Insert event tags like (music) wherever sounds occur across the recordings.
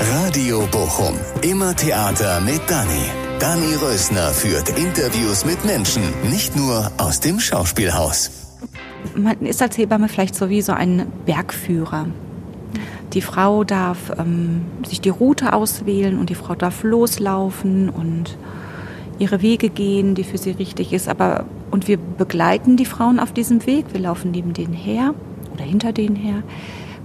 Radio Bochum. Immer Theater mit Dani. Dani Rösner führt Interviews mit Menschen, nicht nur aus dem Schauspielhaus. Man ist als Hebamme vielleicht so wie so ein Bergführer. Die Frau darf ähm, sich die Route auswählen und die Frau darf loslaufen und ihre Wege gehen, die für sie richtig ist. Aber und wir begleiten die Frauen auf diesem Weg. Wir laufen neben denen her oder hinter denen her,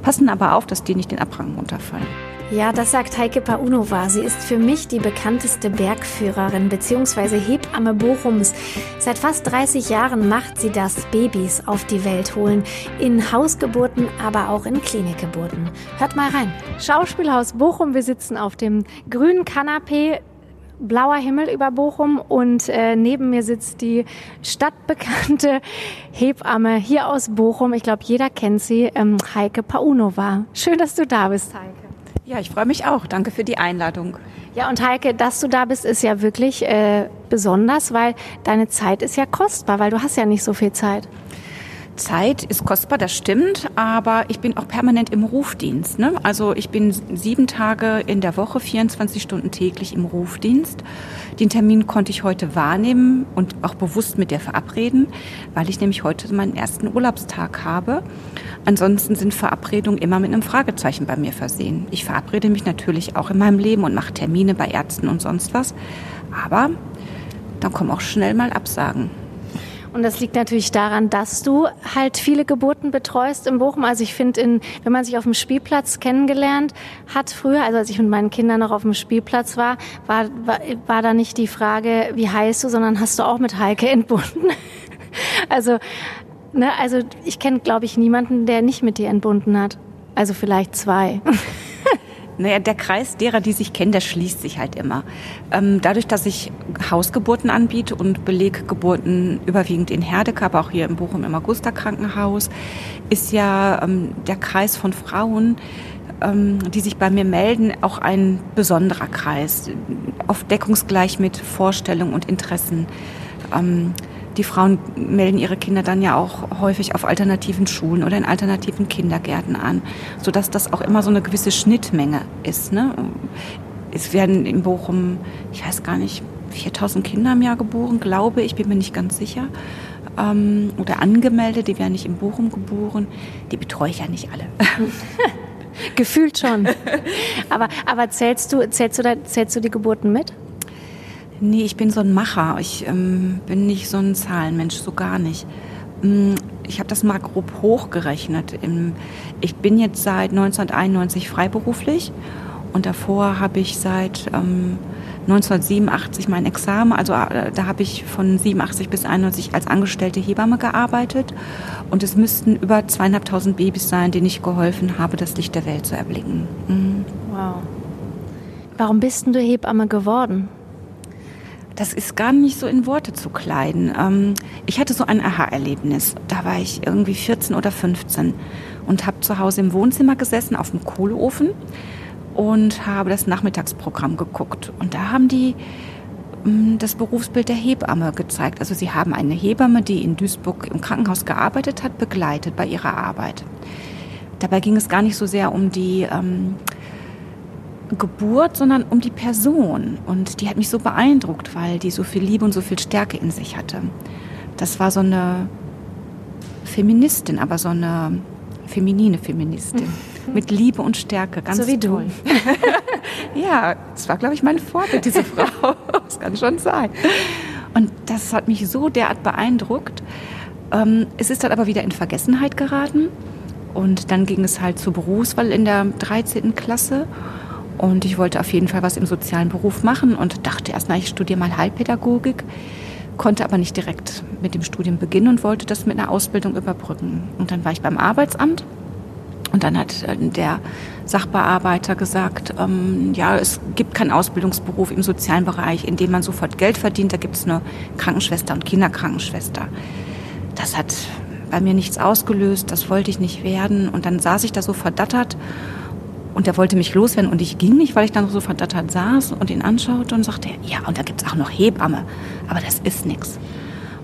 passen aber auf, dass die nicht den Abhang runterfallen. Ja, das sagt Heike Paunova. Sie ist für mich die bekannteste Bergführerin bzw. Hebamme Bochums. Seit fast 30 Jahren macht sie das, Babys auf die Welt holen. In Hausgeburten, aber auch in Klinikgeburten. Hört mal rein. Schauspielhaus Bochum. Wir sitzen auf dem grünen Kanapee blauer Himmel über Bochum und äh, neben mir sitzt die stadtbekannte Hebamme hier aus Bochum. Ich glaube, jeder kennt sie, ähm, Heike Paunova. Schön, dass du da bist, Heike. Ja, ich freue mich auch. Danke für die Einladung. Ja, und Heike, dass du da bist, ist ja wirklich äh, besonders, weil deine Zeit ist ja kostbar, weil du hast ja nicht so viel Zeit. Zeit ist kostbar, das stimmt, aber ich bin auch permanent im Rufdienst. Ne? Also ich bin sieben Tage in der Woche, 24 Stunden täglich im Rufdienst. Den Termin konnte ich heute wahrnehmen und auch bewusst mit dir verabreden, weil ich nämlich heute meinen ersten Urlaubstag habe. Ansonsten sind Verabredungen immer mit einem Fragezeichen bei mir versehen. Ich verabrede mich natürlich auch in meinem Leben und mache Termine bei Ärzten und sonst was. Aber dann kommen auch schnell mal Absagen. Und das liegt natürlich daran, dass du halt viele Geburten betreust in Bochum. Also ich finde, wenn man sich auf dem Spielplatz kennengelernt hat früher, also als ich mit meinen Kindern noch auf dem Spielplatz war, war, war, war da nicht die Frage, wie heißt du, sondern hast du auch mit Heike entbunden. (laughs) also, ne, also ich kenne, glaube ich, niemanden, der nicht mit dir entbunden hat. Also vielleicht zwei. (laughs) Naja, der Kreis derer, die sich kennen, der schließt sich halt immer. Ähm, dadurch, dass ich Hausgeburten anbiete und Beleggeburten überwiegend in Herdecke, aber auch hier in Bochum im Augusta Krankenhaus, ist ja ähm, der Kreis von Frauen, ähm, die sich bei mir melden, auch ein besonderer Kreis, oft deckungsgleich mit Vorstellungen und Interessen. Die Frauen melden ihre Kinder dann ja auch häufig auf alternativen Schulen oder in alternativen Kindergärten an, sodass das auch immer so eine gewisse Schnittmenge ist. Ne? Es werden in Bochum, ich weiß gar nicht, 4000 Kinder im Jahr geboren, glaube ich, bin mir nicht ganz sicher. Ähm, oder angemeldet, die werden nicht in Bochum geboren. Die betreue ich ja nicht alle. (laughs) Gefühlt schon. (laughs) Aber, aber zählst, du, zählst, du da, zählst du die Geburten mit? Nee, ich bin so ein Macher. Ich ähm, bin nicht so ein Zahlenmensch, so gar nicht. Mm, ich habe das mal grob hochgerechnet. Ich bin jetzt seit 1991 freiberuflich und davor habe ich seit ähm, 1987 mein Examen. Also äh, da habe ich von 87 bis 91 als angestellte Hebamme gearbeitet und es müssten über zweieinhalbtausend Babys sein, denen ich geholfen habe, das Licht der Welt zu erblicken. Mhm. Wow. Warum bist denn du Hebamme geworden? Das ist gar nicht so in Worte zu kleiden. Ähm, ich hatte so ein Aha-Erlebnis. Da war ich irgendwie 14 oder 15 und habe zu Hause im Wohnzimmer gesessen auf dem Kohleofen und habe das Nachmittagsprogramm geguckt. Und da haben die ähm, das Berufsbild der Hebamme gezeigt. Also sie haben eine Hebamme, die in Duisburg im Krankenhaus gearbeitet hat, begleitet bei ihrer Arbeit. Dabei ging es gar nicht so sehr um die ähm, Geburt, sondern um die Person. Und die hat mich so beeindruckt, weil die so viel Liebe und so viel Stärke in sich hatte. Das war so eine Feministin, aber so eine feminine Feministin. Mit Liebe und Stärke, ganz so wie toll. Du. (laughs) ja, das war, glaube ich, mein Vorbild, diese (laughs) Frau. Das kann schon sein. Und das hat mich so derart beeindruckt. Ähm, es ist dann aber wieder in Vergessenheit geraten. Und dann ging es halt zur Berufswahl in der 13. Klasse. Und ich wollte auf jeden Fall was im sozialen Beruf machen und dachte erst, na, ich studiere mal Heilpädagogik, konnte aber nicht direkt mit dem Studium beginnen und wollte das mit einer Ausbildung überbrücken. Und dann war ich beim Arbeitsamt Und dann hat äh, der Sachbearbeiter gesagt, ähm, ja, es gibt keinen Ausbildungsberuf im sozialen Bereich, in dem man sofort Geld verdient. Da gibt es nur Krankenschwester und Kinderkrankenschwester. Das hat bei mir nichts ausgelöst, das wollte ich nicht werden. Und dann saß ich da so verdattert und er wollte mich loswerden und ich ging nicht, weil ich dann so verdattert saß und ihn anschaute und sagte, ja, und da gibt es auch noch Hebamme, aber das ist nichts.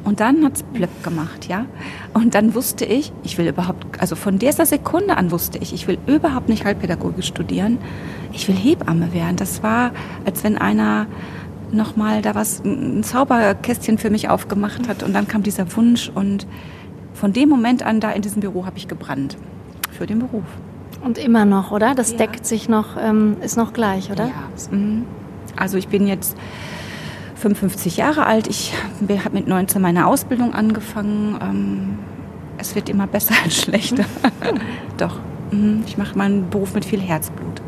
Und dann hat's plöpp gemacht, ja. Und dann wusste ich, ich will überhaupt, also von dieser Sekunde an wusste ich, ich will überhaupt nicht Heilpädagogik studieren. Ich will Hebamme werden. Das war, als wenn einer nochmal da was, ein Zauberkästchen für mich aufgemacht hat. Und dann kam dieser Wunsch und von dem Moment an da in diesem Büro habe ich gebrannt für den Beruf. Und immer noch, oder? Das ja. deckt sich noch, ähm, ist noch gleich, oder? Ja. Mhm. Also ich bin jetzt 55 Jahre alt. Ich habe mit 19 meine Ausbildung angefangen. Ähm, es wird immer besser als (laughs) schlechter. (laughs) Doch, mhm. ich mache meinen Beruf mit viel Herzblut.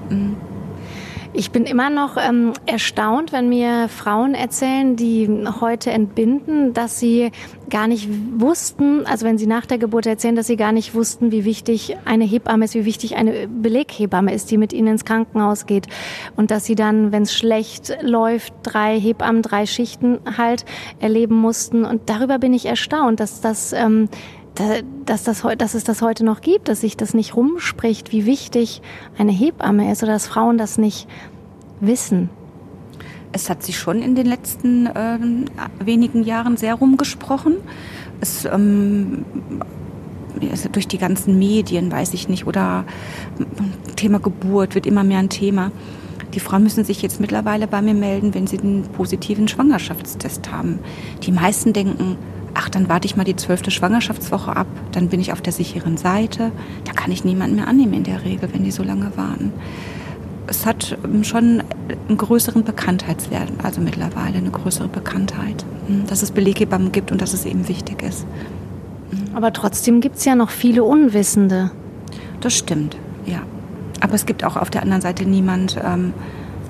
Ich bin immer noch ähm, erstaunt, wenn mir Frauen erzählen, die heute entbinden, dass sie gar nicht wussten, also wenn sie nach der Geburt erzählen, dass sie gar nicht wussten, wie wichtig eine Hebamme ist, wie wichtig eine Beleghebamme ist, die mit ihnen ins Krankenhaus geht. Und dass sie dann, wenn es schlecht läuft, drei Hebammen, drei Schichten halt erleben mussten. Und darüber bin ich erstaunt, dass das ähm, dass, das, dass es das heute noch gibt, dass sich das nicht rumspricht, wie wichtig eine Hebamme ist oder dass Frauen das nicht wissen. Es hat sich schon in den letzten äh, wenigen Jahren sehr rumgesprochen. Es, ähm, durch die ganzen Medien, weiß ich nicht, oder Thema Geburt wird immer mehr ein Thema. Die Frauen müssen sich jetzt mittlerweile bei mir melden, wenn sie einen positiven Schwangerschaftstest haben. Die meisten denken, ach, dann warte ich mal die zwölfte Schwangerschaftswoche ab, dann bin ich auf der sicheren Seite. Da kann ich niemanden mehr annehmen in der Regel, wenn die so lange warten. Es hat ähm, schon einen größeren Bekanntheitswert, also mittlerweile eine größere Bekanntheit, hm, dass es Beleghebammen gibt und dass es eben wichtig ist. Hm. Aber trotzdem gibt es ja noch viele Unwissende. Das stimmt, ja. Aber es gibt auch auf der anderen Seite niemand, ähm,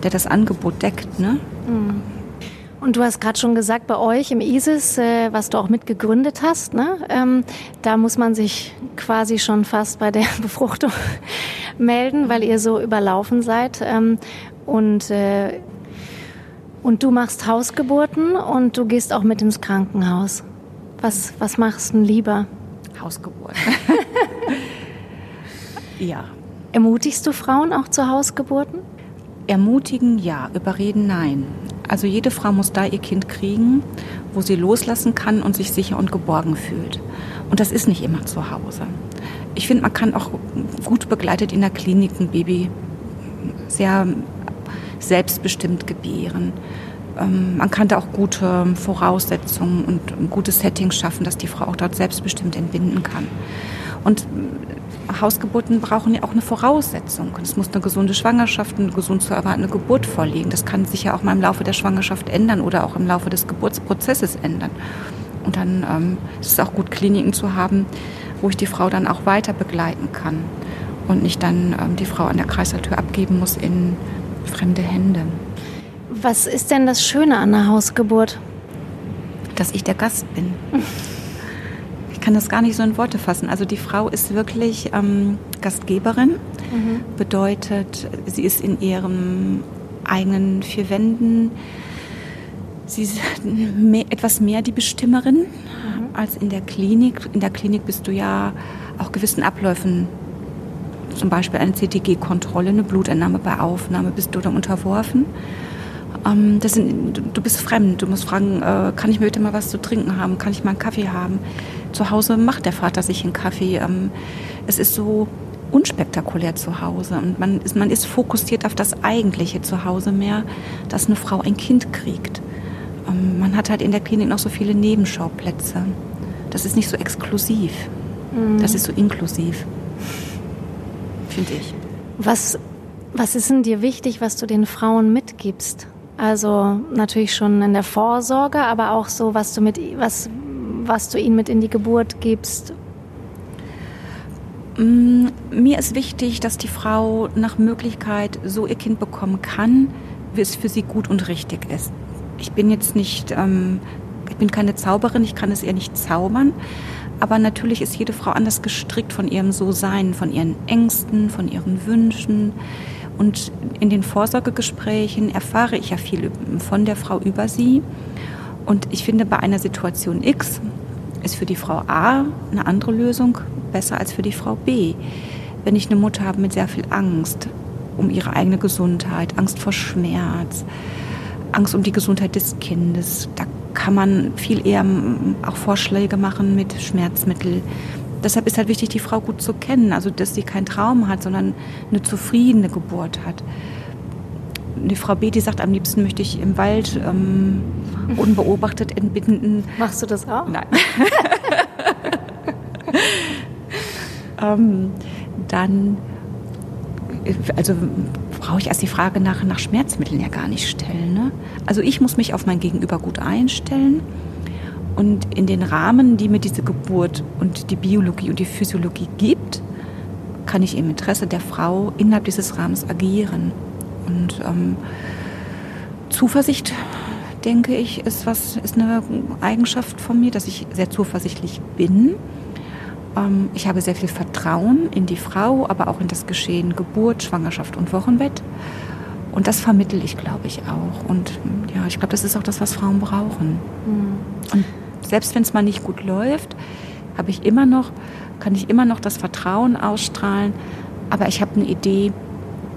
der das Angebot deckt. Ne? Mhm. Und du hast gerade schon gesagt, bei euch im ISIS, äh, was du auch mitgegründet hast, ne, ähm, da muss man sich quasi schon fast bei der (laughs) Befruchtung melden, weil ihr so überlaufen seid. Ähm, und, äh, und du machst Hausgeburten und du gehst auch mit ins Krankenhaus. Was, was machst du lieber? Hausgeburt. (laughs) ja. Ermutigst du Frauen auch zu Hausgeburten? Ermutigen ja, überreden nein. Also jede Frau muss da ihr Kind kriegen, wo sie loslassen kann und sich sicher und geborgen fühlt. Und das ist nicht immer zu Hause. Ich finde, man kann auch gut begleitet in der Klinik ein Baby sehr selbstbestimmt gebären. Ähm, man kann da auch gute Voraussetzungen und ein gutes Setting schaffen, dass die Frau auch dort selbstbestimmt entbinden kann. Und Hausgeburten brauchen ja auch eine Voraussetzung. Es muss eine gesunde Schwangerschaft, eine gesund zu erwartende Geburt vorliegen. Das kann sich ja auch mal im Laufe der Schwangerschaft ändern oder auch im Laufe des Geburtsprozesses ändern. Und dann ähm, ist es auch gut, Kliniken zu haben, wo ich die Frau dann auch weiter begleiten kann und nicht dann ähm, die Frau an der Kreisalltür abgeben muss in fremde Hände. Was ist denn das Schöne an einer Hausgeburt? Dass ich der Gast bin. (laughs) kann das gar nicht so in Worte fassen. Also die Frau ist wirklich ähm, Gastgeberin, mhm. bedeutet, sie ist in ihren eigenen vier Wänden. Sie ist (laughs) mehr, etwas mehr die Bestimmerin mhm. als in der Klinik. In der Klinik bist du ja auch gewissen Abläufen, zum Beispiel eine CTG-Kontrolle, eine Blutentnahme bei Aufnahme, bist du dann unterworfen. Ähm, sind, du bist fremd. Du musst fragen, äh, kann ich mir heute mal was zu trinken haben? Kann ich mal einen Kaffee haben? Zu Hause macht der Vater sich einen Kaffee. Ähm, es ist so unspektakulär zu Hause und man ist, man ist fokussiert auf das eigentliche zu Hause mehr, dass eine Frau ein Kind kriegt. Ähm, man hat halt in der Klinik noch so viele Nebenschauplätze. Das ist nicht so exklusiv. Mhm. Das ist so inklusiv, finde ich. Was, was ist denn dir wichtig, was du den Frauen mitgibst? Also natürlich schon in der Vorsorge, aber auch so, was du mit, was, was du ihnen mit in die Geburt gibst. Mm, mir ist wichtig, dass die Frau nach Möglichkeit so ihr Kind bekommen kann, wie es für sie gut und richtig ist. Ich bin jetzt nicht, ähm, ich bin keine Zauberin, ich kann es ihr nicht zaubern, Aber natürlich ist jede Frau anders gestrickt von ihrem So-Sein, von ihren Ängsten, von ihren Wünschen. Und in den Vorsorgegesprächen erfahre ich ja viel von der Frau über sie. Und ich finde, bei einer Situation X ist für die Frau A eine andere Lösung besser als für die Frau B. Wenn ich eine Mutter habe mit sehr viel Angst um ihre eigene Gesundheit, Angst vor Schmerz, Angst um die Gesundheit des Kindes, da kann man viel eher auch Vorschläge machen mit Schmerzmittel. Deshalb ist halt wichtig, die Frau gut zu kennen, also dass sie keinen Traum hat, sondern eine zufriedene Geburt hat. Die Frau B, die sagt, am liebsten möchte ich im Wald ähm, (laughs) unbeobachtet entbinden. Machst du das auch? Nein. (laughs) ähm, dann, also brauche ich erst die Frage nach, nach Schmerzmitteln ja gar nicht stellen. Ne? Also ich muss mich auf mein Gegenüber gut einstellen und in den Rahmen, die mir diese Geburt und die Biologie und die Physiologie gibt, kann ich im Interesse der Frau innerhalb dieses Rahmens agieren. Und ähm, Zuversicht, denke ich, ist, was, ist eine Eigenschaft von mir, dass ich sehr zuversichtlich bin ähm, ich habe sehr viel Vertrauen in die Frau, aber auch in das Geschehen Geburt, Schwangerschaft und Wochenbett. Und das vermittel ich, glaube ich, auch. Und ja, ich glaube, das ist auch das, was Frauen brauchen. Mhm. Und selbst wenn es mal nicht gut läuft, habe ich immer noch, kann ich immer noch das Vertrauen ausstrahlen. Aber ich habe eine Idee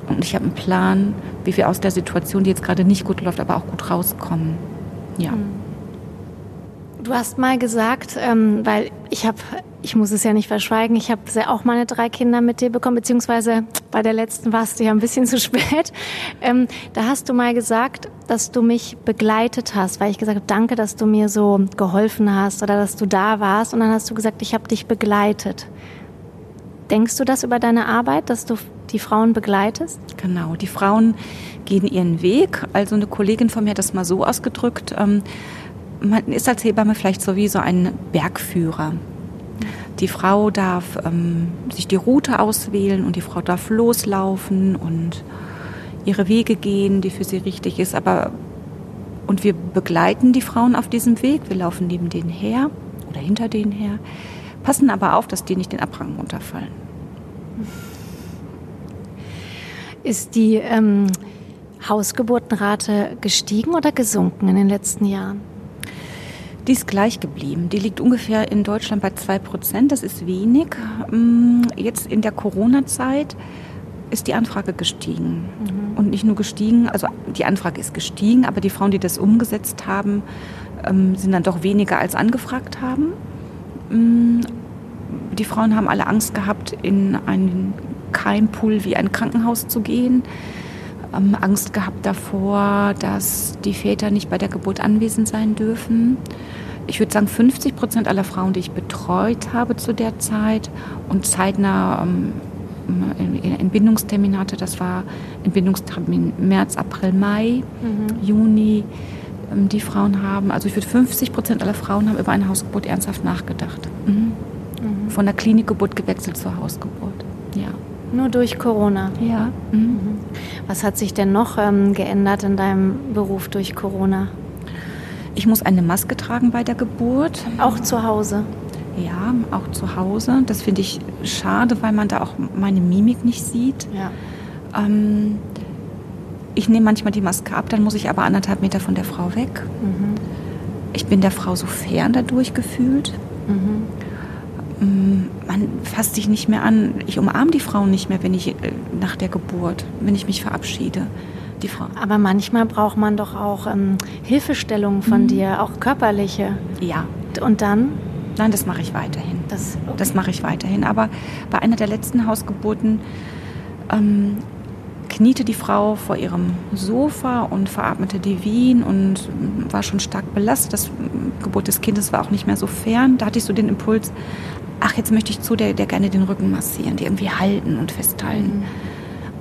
und ich habe einen Plan, wie wir aus der Situation, die jetzt gerade nicht gut läuft, aber auch gut rauskommen. Ja. Mhm. Du hast mal gesagt, ähm, weil ich habe ich muss es ja nicht verschweigen, ich habe auch meine drei Kinder mit dir bekommen, beziehungsweise bei der letzten warst du ja ein bisschen (laughs) zu spät. Ähm, da hast du mal gesagt, dass du mich begleitet hast, weil ich gesagt habe, danke, dass du mir so geholfen hast oder dass du da warst. Und dann hast du gesagt, ich habe dich begleitet. Denkst du das über deine Arbeit, dass du die Frauen begleitest? Genau, die Frauen gehen ihren Weg. Also eine Kollegin von mir hat das mal so ausgedrückt. Ähm, man ist als Hebamme vielleicht so wie so ein Bergführer. Die Frau darf ähm, sich die Route auswählen und die Frau darf loslaufen und ihre Wege gehen, die für sie richtig ist. Aber und wir begleiten die Frauen auf diesem Weg. Wir laufen neben denen her oder hinter denen her, passen aber auf, dass die nicht den Abhang runterfallen. Ist die ähm, Hausgeburtenrate gestiegen oder gesunken in den letzten Jahren? Die ist gleich geblieben. Die liegt ungefähr in Deutschland bei 2 Prozent. Das ist wenig. Mm, jetzt in der Corona-Zeit ist die Anfrage gestiegen. Mhm. Und nicht nur gestiegen, also die Anfrage ist gestiegen, aber die Frauen, die das umgesetzt haben, ähm, sind dann doch weniger als angefragt haben. Mm, die Frauen haben alle Angst gehabt, in einen Keimpool wie ein Krankenhaus zu gehen ähm, Angst gehabt davor, dass die Väter nicht bei der Geburt anwesend sein dürfen. Ich würde sagen, 50 Prozent aller Frauen, die ich betreut habe zu der Zeit und zeitnah ähm, Entbindungstermin hatte, das war Entbindungstermin März, April, Mai, mhm. Juni, ähm, die Frauen haben, also ich würde 50 Prozent aller Frauen haben über eine Hausgeburt ernsthaft nachgedacht. Mhm. Mhm. Von der Klinikgeburt gewechselt zur Hausgeburt. Ja. Nur durch Corona? Ja. Mhm. Was hat sich denn noch ähm, geändert in deinem Beruf durch Corona? Ich muss eine Maske tragen bei der Geburt. Auch zu Hause? Ja, auch zu Hause. Das finde ich schade, weil man da auch meine Mimik nicht sieht. Ja. Ähm, ich nehme manchmal die Maske ab, dann muss ich aber anderthalb Meter von der Frau weg. Mhm. Ich bin der Frau so fern dadurch gefühlt. Mhm. Mm, man fasst sich nicht mehr an. Ich umarme die Frauen nicht mehr, wenn ich äh, nach der Geburt, wenn ich mich verabschiede. Die Frau. Aber manchmal braucht man doch auch ähm, Hilfestellungen von mhm. dir, auch körperliche. Ja. Und dann? Nein, das mache ich weiterhin. Das, okay. das mache ich weiterhin. Aber bei einer der letzten Hausgeburten ähm, kniete die Frau vor ihrem Sofa und veratmete die Wien und war schon stark belastet. Das Geburt des Kindes war auch nicht mehr so fern. Da hatte ich so den Impuls, ach, jetzt möchte ich zu der, der gerne den Rücken massieren, die irgendwie halten und festhalten. Mhm.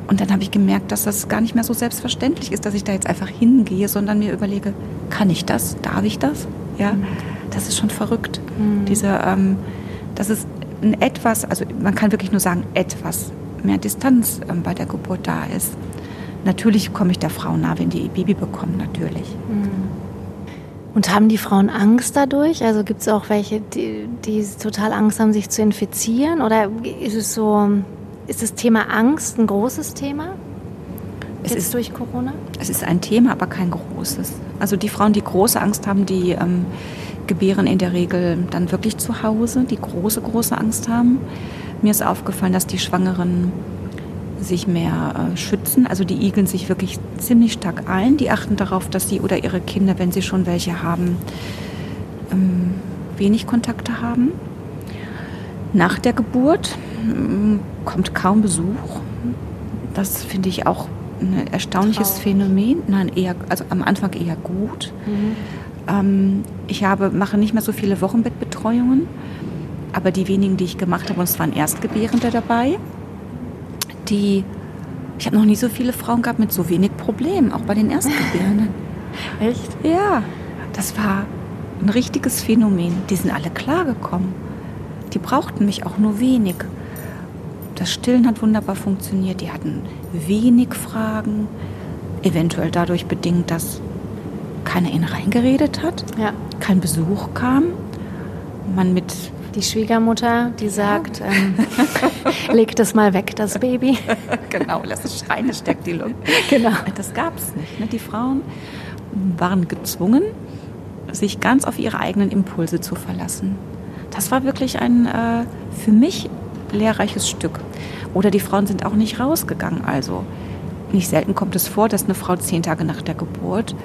Und dann habe ich gemerkt, dass das gar nicht mehr so selbstverständlich ist, dass ich da jetzt einfach hingehe, sondern mir überlege, kann ich das? Darf ich das? Ja, mhm. das ist schon verrückt. Mhm. Diese, ähm, das ist ein etwas, also man kann wirklich nur sagen, etwas mehr Distanz ähm, bei der Geburt da ist. Natürlich komme ich der Frau nah, wenn die ihr Baby bekommen, natürlich. Mhm. Und haben die Frauen Angst dadurch? Also gibt es auch welche, die, die total Angst haben, sich zu infizieren? Oder ist es so, ist das Thema Angst ein großes Thema? Es ist durch Corona? Es ist ein Thema, aber kein großes. Also die Frauen, die große Angst haben, die ähm, gebären in der Regel dann wirklich zu Hause, die große, große Angst haben. Mir ist aufgefallen, dass die Schwangeren sich mehr äh, schützen. Also die igeln sich wirklich ziemlich stark ein. Die achten darauf, dass sie oder ihre Kinder, wenn sie schon welche haben, ähm, wenig Kontakte haben. Nach der Geburt ähm, kommt kaum Besuch. Das finde ich auch ein erstaunliches Traurig. Phänomen. Nein, eher, also am Anfang eher gut. Mhm. Ähm, ich habe, mache nicht mehr so viele Wochenbettbetreuungen, aber die wenigen, die ich gemacht habe, und es waren Erstgebärende dabei, die, ich habe noch nie so viele Frauen gehabt mit so wenig Problemen, auch bei den Erstgebärenden. (laughs) Echt? Ja, das war ein richtiges Phänomen. Die sind alle klargekommen. Die brauchten mich auch nur wenig. Das Stillen hat wunderbar funktioniert. Die hatten wenig Fragen, eventuell dadurch bedingt, dass keiner ihnen reingeredet hat, ja. kein Besuch kam, man mit die Schwiegermutter, die sagt, ähm, (laughs) leg das mal weg, das Baby. (laughs) genau, lass es schreien, es steckt die Lunge. Genau. Das gab es nicht. Ne? Die Frauen waren gezwungen, sich ganz auf ihre eigenen Impulse zu verlassen. Das war wirklich ein äh, für mich lehrreiches Stück. Oder die Frauen sind auch nicht rausgegangen. Also nicht selten kommt es vor, dass eine Frau zehn Tage nach der Geburt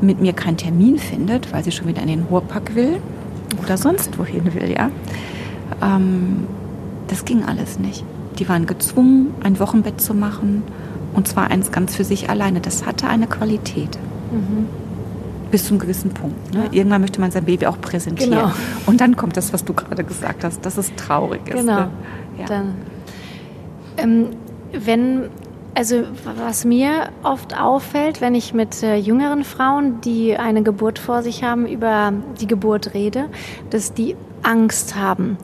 mit mir keinen Termin findet, weil sie schon wieder in den Ruhrpack will oder sonst wohin will, ja. Ähm, das ging alles nicht. Die waren gezwungen, ein Wochenbett zu machen und zwar eins ganz für sich alleine. Das hatte eine Qualität. Mhm. Bis zum gewissen Punkt. Ne? Ja. Irgendwann möchte man sein Baby auch präsentieren. Genau. Und dann kommt das, was du gerade gesagt hast, dass es traurig ist. Genau. Ne? Ja. Dann, ähm, wenn also was mir oft auffällt, wenn ich mit äh, jüngeren Frauen, die eine Geburt vor sich haben, über die Geburt rede, dass die Angst haben.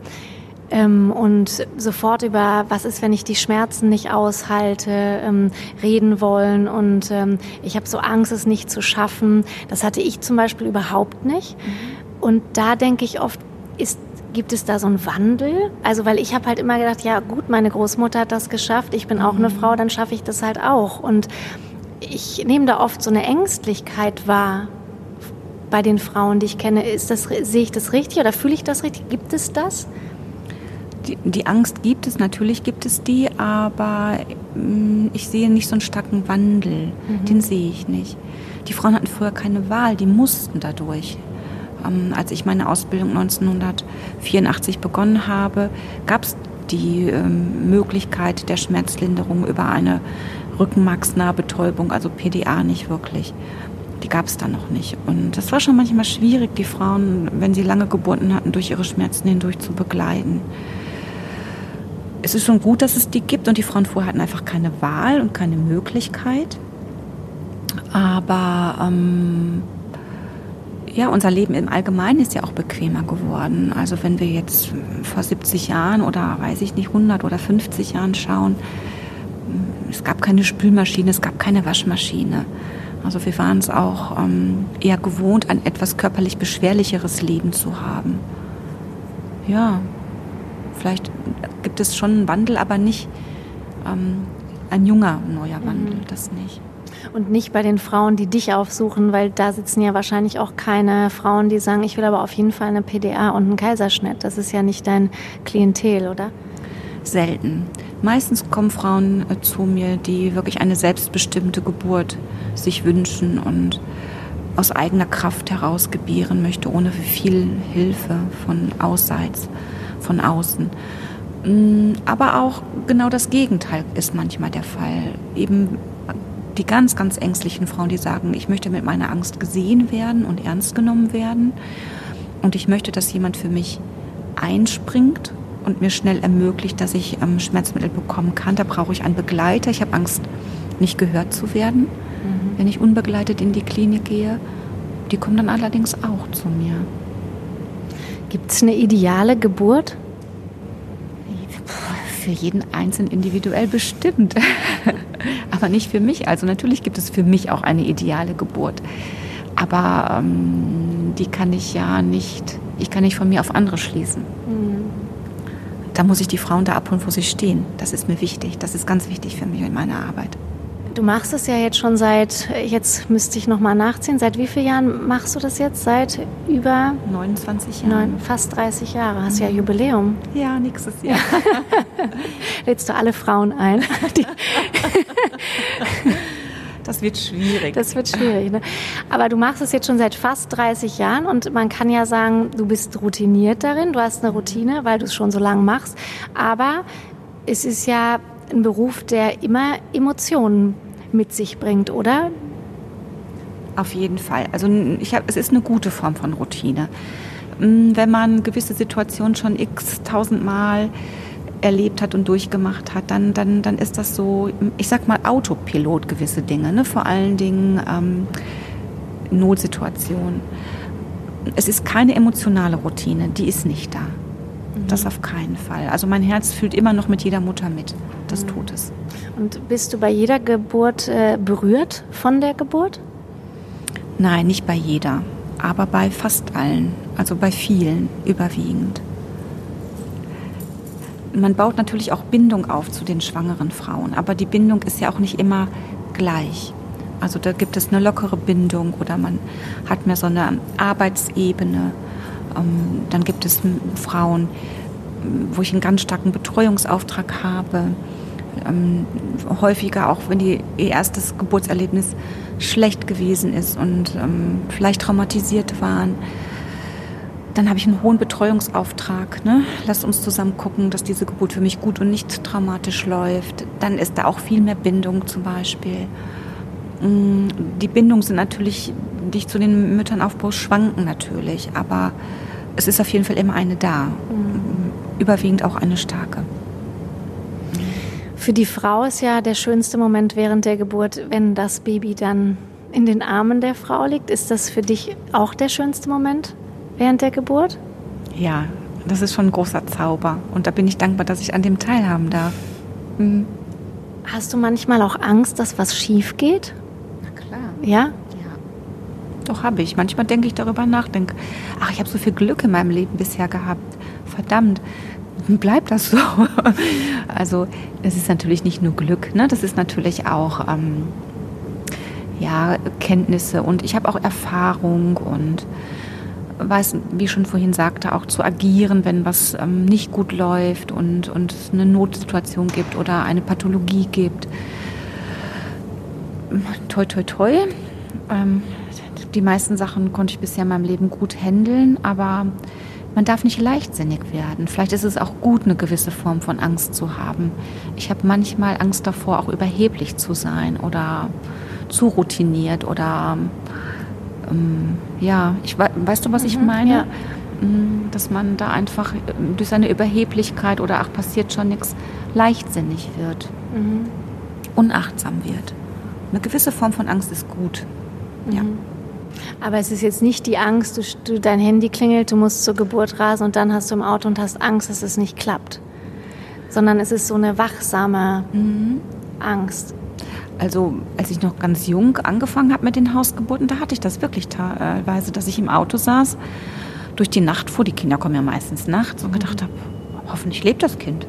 Ähm, und sofort über, was ist, wenn ich die Schmerzen nicht aushalte, ähm, reden wollen. Und ähm, ich habe so Angst, es nicht zu schaffen. Das hatte ich zum Beispiel überhaupt nicht. Mhm. Und da denke ich oft, ist Gibt es da so einen Wandel? Also, weil ich habe halt immer gedacht, ja gut, meine Großmutter hat das geschafft, ich bin auch eine mhm. Frau, dann schaffe ich das halt auch. Und ich nehme da oft so eine Ängstlichkeit wahr bei den Frauen, die ich kenne. Ist das, sehe ich das richtig oder fühle ich das richtig? Gibt es das? Die, die, Angst gibt es, natürlich gibt es die, aber mm, ich sehe nicht so einen starken Wandel. Mhm. Den sehe ich nicht. Die Frauen hatten früher keine Wahl, die mussten dadurch. Ähm, als ich meine Ausbildung 1984 begonnen habe, gab es die ähm, Möglichkeit der Schmerzlinderung über eine Rückenmarksnahbetäubung, also PDA nicht wirklich. Die gab es da noch nicht. Und das war schon manchmal schwierig, die Frauen, wenn sie lange Geburten hatten, durch ihre Schmerzen hindurch zu begleiten. Es ist schon gut, dass es die gibt und die Frauen vorher hatten einfach keine Wahl und keine Möglichkeit. Aber ähm, ja, unser Leben im Allgemeinen ist ja auch bequemer geworden. Also wenn wir jetzt vor 70 Jahren oder weiß ich nicht 100 oder 50 Jahren schauen, es gab keine Spülmaschine, es gab keine Waschmaschine. Also wir waren es auch ähm, eher gewohnt, ein etwas körperlich beschwerlicheres Leben zu haben. Ja, vielleicht gibt es schon einen Wandel, aber nicht ähm, ein junger neuer Wandel, mhm. das nicht. Und nicht bei den Frauen, die dich aufsuchen, weil da sitzen ja wahrscheinlich auch keine Frauen, die sagen, ich will aber auf jeden Fall eine PDA und einen Kaiserschnitt. Das ist ja nicht dein Klientel, oder? Selten. Meistens kommen Frauen äh, zu mir, die wirklich eine selbstbestimmte Geburt sich wünschen und aus eigener Kraft heraus gebären möchte, ohne viel Hilfe von außerseits, von außen. Mm, aber auch genau das Gegenteil ist manchmal der Fall. Eben die ganz, ganz ängstlichen Frauen, die sagen, ich möchte mit meiner Angst gesehen werden und ernst genommen werden. Und ich möchte, dass jemand für mich einspringt und mir schnell ermöglicht, dass ich ähm, Schmerzmittel bekommen kann. Da brauche ich einen Begleiter. Ich habe Angst, nicht gehört zu werden, mhm. wenn ich unbegleitet in die Klinik gehe. Die kommen dann allerdings auch zu mir. Gibt es eine ideale Geburt? Für jeden Einzelnen individuell bestimmt. (laughs) aber nicht für mich. Also natürlich gibt es für mich auch eine ideale Geburt. Aber ähm, die kann ich ja nicht, ich kann nicht von mir auf andere schließen. Mhm. Da muss ich die Frauen da abholen, wo sie stehen. Das ist mir wichtig. Das ist ganz wichtig für mich in meiner Arbeit. Du machst es ja jetzt schon seit, jetzt müsste ich nochmal nachziehen, seit wie vielen Jahren machst du das jetzt? Seit über 29 Jahren. Neun, fast 30 Jahre. Hast mhm. ja Jubiläum. Ja, nächstes Jahr. (laughs) Lädst du alle Frauen ein? (laughs) das wird schwierig. Das wird schwierig. Ne? Aber du machst es jetzt schon seit fast 30 Jahren und man kann ja sagen, du bist routiniert darin, du hast eine Routine, weil du es schon so lange machst. Aber es ist ja ein Beruf, der immer Emotionen mit sich bringt, oder? Auf jeden Fall. Also ich hab, es ist eine gute Form von Routine. Wenn man gewisse Situationen schon x tausendmal erlebt hat und durchgemacht hat, dann, dann, dann ist das so, ich sag mal, Autopilot gewisse Dinge, ne? vor allen Dingen ähm, Notsituationen. Es ist keine emotionale Routine, die ist nicht da. Das mhm. auf keinen Fall. Also mein Herz fühlt immer noch mit jeder Mutter mit. Das mhm. tut es. Und bist du bei jeder Geburt äh, berührt von der Geburt? Nein, nicht bei jeder, aber bei fast allen, also bei vielen überwiegend. Man baut natürlich auch Bindung auf zu den schwangeren Frauen, aber die Bindung ist ja auch nicht immer gleich. Also da gibt es eine lockere Bindung oder man hat mehr so eine Arbeitsebene. Ähm, dann gibt es Frauen, wo ich einen ganz starken Betreuungsauftrag habe ähm, häufiger, auch wenn die, ihr erstes Geburtserlebnis schlecht gewesen ist und ähm, vielleicht traumatisiert waren. Dann habe ich einen hohen Betreuungsauftrag. Ne? Lasst uns zusammen gucken, dass diese Geburt für mich gut und nicht traumatisch läuft. Dann ist da auch viel mehr Bindung zum Beispiel. Mm, die Bindungen sind natürlich, die ich zu den Müttern aufbaue, schwanken natürlich. Aber es ist auf jeden Fall immer eine da. Mhm. Überwiegend auch eine starke. Für die Frau ist ja der schönste Moment während der Geburt, wenn das Baby dann in den Armen der Frau liegt. Ist das für dich auch der schönste Moment während der Geburt? Ja, das ist schon ein großer Zauber. Und da bin ich dankbar, dass ich an dem teilhaben darf. Mhm. Hast du manchmal auch Angst, dass was schief geht? Na klar. Ja? Ja. Doch habe ich. Manchmal denke ich darüber nach, denke, ach, ich habe so viel Glück in meinem Leben bisher gehabt. Verdammt, bleibt das so. (laughs) Also es ist natürlich nicht nur Glück, ne? das ist natürlich auch ähm, ja, Kenntnisse und ich habe auch Erfahrung und weiß, wie ich schon vorhin sagte, auch zu agieren, wenn was ähm, nicht gut läuft und, und es eine Notsituation gibt oder eine Pathologie gibt. Toi, toi, toi. Ähm, die meisten Sachen konnte ich bisher in meinem Leben gut handeln, aber man darf nicht leichtsinnig werden. Vielleicht ist es auch gut, eine gewisse Form von Angst zu haben. Ich habe manchmal Angst davor, auch überheblich zu sein oder zu routiniert oder ähm, ja, ich weißt du, was ich mhm, meine? Ja. Mm, dass man da einfach durch seine Überheblichkeit oder ach passiert schon nichts leichtsinnig wird, mhm. unachtsam wird. Eine gewisse Form von Angst ist gut. Ja. Mhm. Aber es ist jetzt nicht die Angst, du, du, dein Handy klingelt, du musst zur Geburt rasen und dann hast du im Auto und hast Angst, dass es nicht klappt. Sondern es ist so eine wachsame mhm. Angst. Also als ich noch ganz jung angefangen habe mit den Hausgeburten, da hatte ich das wirklich teilweise, dass ich im Auto saß, durch die Nacht fuhr, die Kinder kommen ja meistens nachts, und gedacht habe, hoffentlich lebt das Kind.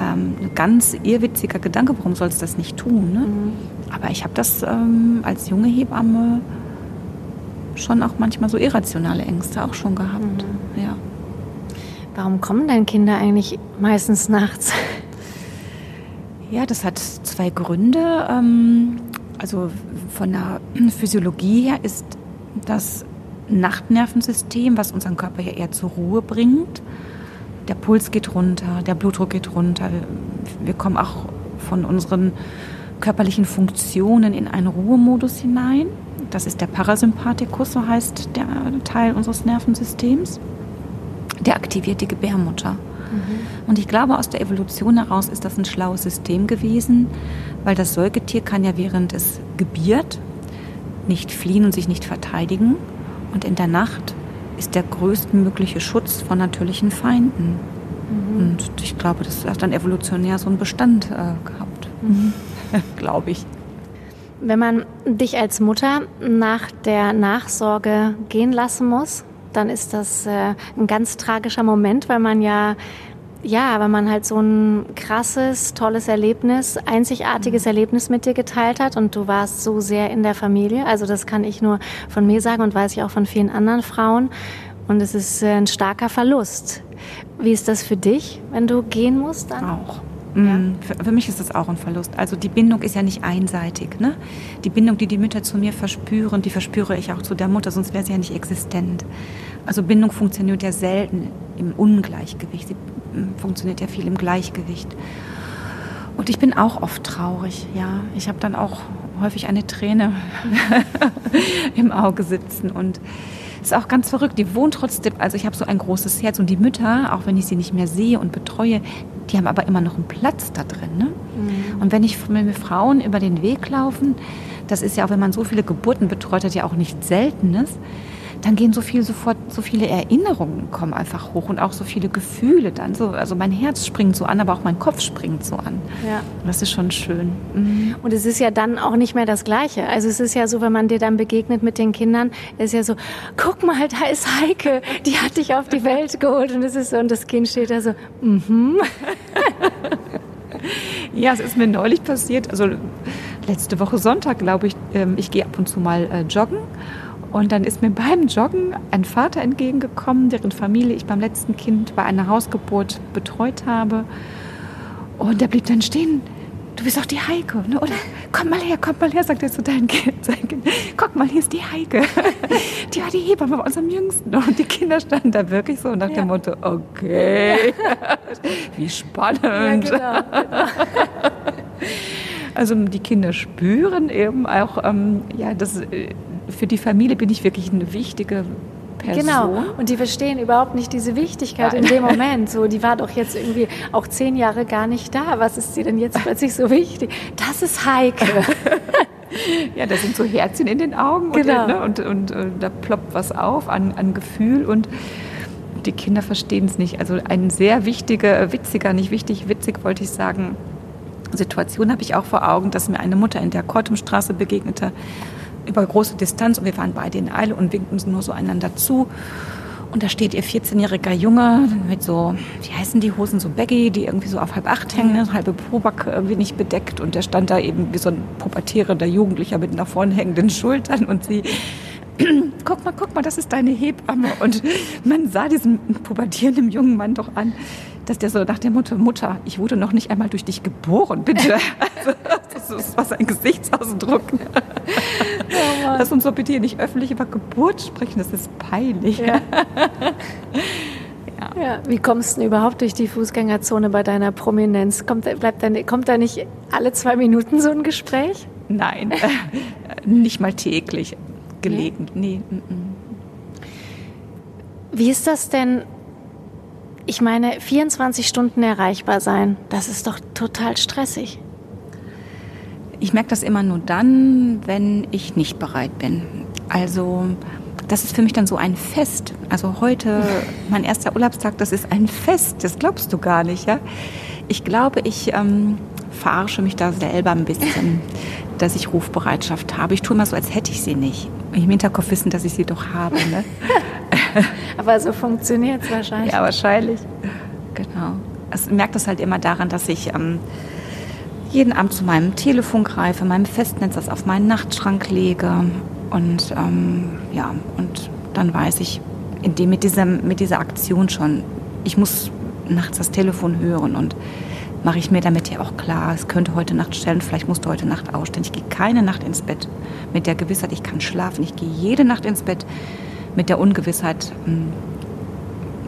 Ähm, ein ganz irrwitziger Gedanke, warum soll es das nicht tun? Ne? Mhm. Aber ich habe das ähm, als junge Hebamme schon auch manchmal so irrationale Ängste auch schon gehabt. Mhm. Ja. Warum kommen denn Kinder eigentlich meistens nachts? Ja, das hat zwei Gründe. Ähm, also von der Physiologie her ist das Nachtnervensystem, was unseren Körper ja eher zur Ruhe bringt. Der Puls geht runter, der Blutdruck geht runter. Wir kommen auch von unseren körperlichen Funktionen in einen Ruhemodus hinein. Das ist der Parasympathikus, so heißt der Teil unseres Nervensystems. Der aktiviert die Gebärmutter. Mhm. Und ich glaube, aus der Evolution heraus ist das ein schlaues System gewesen, weil das Säugetier kann ja während es gebiert nicht fliehen und sich nicht verteidigen. Und in der Nacht ist der größtmögliche Schutz von natürlichen Feinden. Mhm. Und ich glaube, das hat dann evolutionär so einen Bestand äh, gehabt. Mhm. (laughs) glaube ich. Wenn man dich als Mutter nach der Nachsorge gehen lassen muss, dann ist das äh, ein ganz tragischer Moment, weil man ja ja, weil man halt so ein krasses, tolles Erlebnis, einzigartiges Erlebnis mit dir geteilt hat und du warst so sehr in der Familie. Also das kann ich nur von mir sagen und weiß ich auch von vielen anderen Frauen. Und es ist äh, ein starker Verlust. Wie ist das für dich, wenn du gehen musst dann? Auch. Ja. Mm, für, für, mich ist das auch ein Verlust. Also die Bindung ist ja nicht einseitig. Ne? Die Bindung, die die Mütter zu mir verspüren, die verspüre ich auch zu der Mutter, sonst wäre sie ja nicht existent. Also Bindung funktioniert ja selten im Ungleichgewicht. Sie mm, funktioniert ja viel im Gleichgewicht. Und ich bin auch oft traurig, ja. Ich habe dann auch häufig eine Träne (laughs) im Auge sitzen und ist auch ganz verrückt. Die wohnt trotzdem, also ich habe so ein großes Herz und die Mütter, auch wenn ich sie nicht mehr sehe und betreue, die haben aber immer noch einen Platz da drin. Ne? Mhm. Und wenn ich mit Frauen über den Weg laufen, das ist ja auch, wenn man so viele Geburten betreut hat, ja auch nicht Seltenes, dann gehen so viel sofort, so viele Erinnerungen kommen einfach hoch und auch so viele Gefühle dann. So, also mein Herz springt so an, aber auch mein Kopf springt so an. Ja. Das ist schon schön. Mhm. Und es ist ja dann auch nicht mehr das Gleiche. Also es ist ja so, wenn man dir dann begegnet mit den Kindern, ist ja so, guck mal, da ist Heike, die hat dich auf die Welt (laughs) geholt und es ist so, und das Kind steht da so, mhm. (laughs) ja, es ist mir neulich passiert, also letzte Woche Sonntag, glaube ich, ähm, ich gehe ab und zu mal äh, joggen und dann ist mir beim Joggen ein Vater entgegengekommen, deren Familie ich beim letzten Kind bei einer Hausgeburt betreut habe. Und der blieb dann stehen. Du bist doch die Heike, ne? oder? Komm mal her, komm mal her, sagt er zu deinem kind, sein kind. Guck mal, hier ist die Heike. Die war die Hebamme bei unserem Jüngsten. Und die Kinder standen da wirklich so nach ja. dem Motto, okay, (laughs) wie spannend. Ja, genau, genau. Also die Kinder spüren eben auch, ähm, ja, das äh, für die Familie bin ich wirklich eine wichtige Person. Genau, und die verstehen überhaupt nicht diese Wichtigkeit Nein. in dem Moment. So, die war doch jetzt irgendwie auch zehn Jahre gar nicht da. Was ist dir denn jetzt plötzlich so wichtig? Das ist Heike. (laughs) ja, da sind so Herzchen in den Augen genau. Und, ne, und, und, und, da ploppt was auf an, an Gefühl und die Kinder verstehen es nicht. Also ein sehr wichtiger, witziger, nicht wichtig, witzig wollte ich sagen, Situation habe ich auch vor Augen, dass mir eine Mutter in der Kortumstraße begegnete über große Distanz und wir waren beide in Eile und winkten nur so einander zu. Und da steht ihr 14-jähriger Junge mit so, wie heißen die Hosen, so Baggy, die irgendwie so auf halb acht hängen, ne? halbe Pobacke irgendwie nicht bedeckt. Und der stand da eben wie so ein pubertierender Jugendlicher mit nach vorne hängenden Schultern und sie (clears throat) guck mal, guck mal, das ist deine Hebamme. Und man sah diesem pubertierenden jungen Mann doch an, dass der so nach der Mutter, Mutter, ich wurde noch nicht einmal durch dich geboren, bitte. (laughs) Also, das ist was ein Gesichtsausdruck. Oh Lass uns so bitte hier nicht öffentlich über Geburt sprechen, das ist peinlich. Ja. (laughs) Ja. ja. Wie kommst du denn überhaupt durch die Fußgängerzone bei deiner Prominenz? Kommt, bleibt da, kommt da nicht alle zwei Minuten so ein Gespräch? Nein, nicht mal täglich. Gelegen. Nee. nee. Wie ist das denn ich meine, 24 Stunden erreichbar sein, das ist doch total stressig. Ich merke das immer nur dann, wenn ich nicht bereit bin. Also das ist für mich dann so ein Fest. Also heute, (laughs) mein erster Urlaubstag, das ist ein Fest. Das glaubst du gar nicht, ja? Ich glaube, ich ähm, verarsche mich da selber ein bisschen, (laughs) dass ich Rufbereitschaft habe. Ich tue immer so, als hätte ich sie nicht. Im Hinterkopf wissen, dass ich sie doch habe. Ne? (laughs) (laughs) Aber so funktioniert es wahrscheinlich. Ja, wahrscheinlich. Genau. Also, ich merke das halt immer daran, dass ich ähm, jeden Abend zu meinem Telefon greife, meinem Festnetz das auf meinen Nachtschrank lege. Und ähm, ja, und dann weiß ich, indem mit dieser, mit dieser Aktion schon, ich muss nachts das Telefon hören und mache ich mir damit ja auch klar, es könnte heute Nacht stellen, vielleicht musst du heute Nacht ausstellen. Ich gehe keine Nacht ins Bett mit der Gewissheit, ich kann schlafen. Ich gehe jede Nacht ins Bett mit der Ungewissheit hm,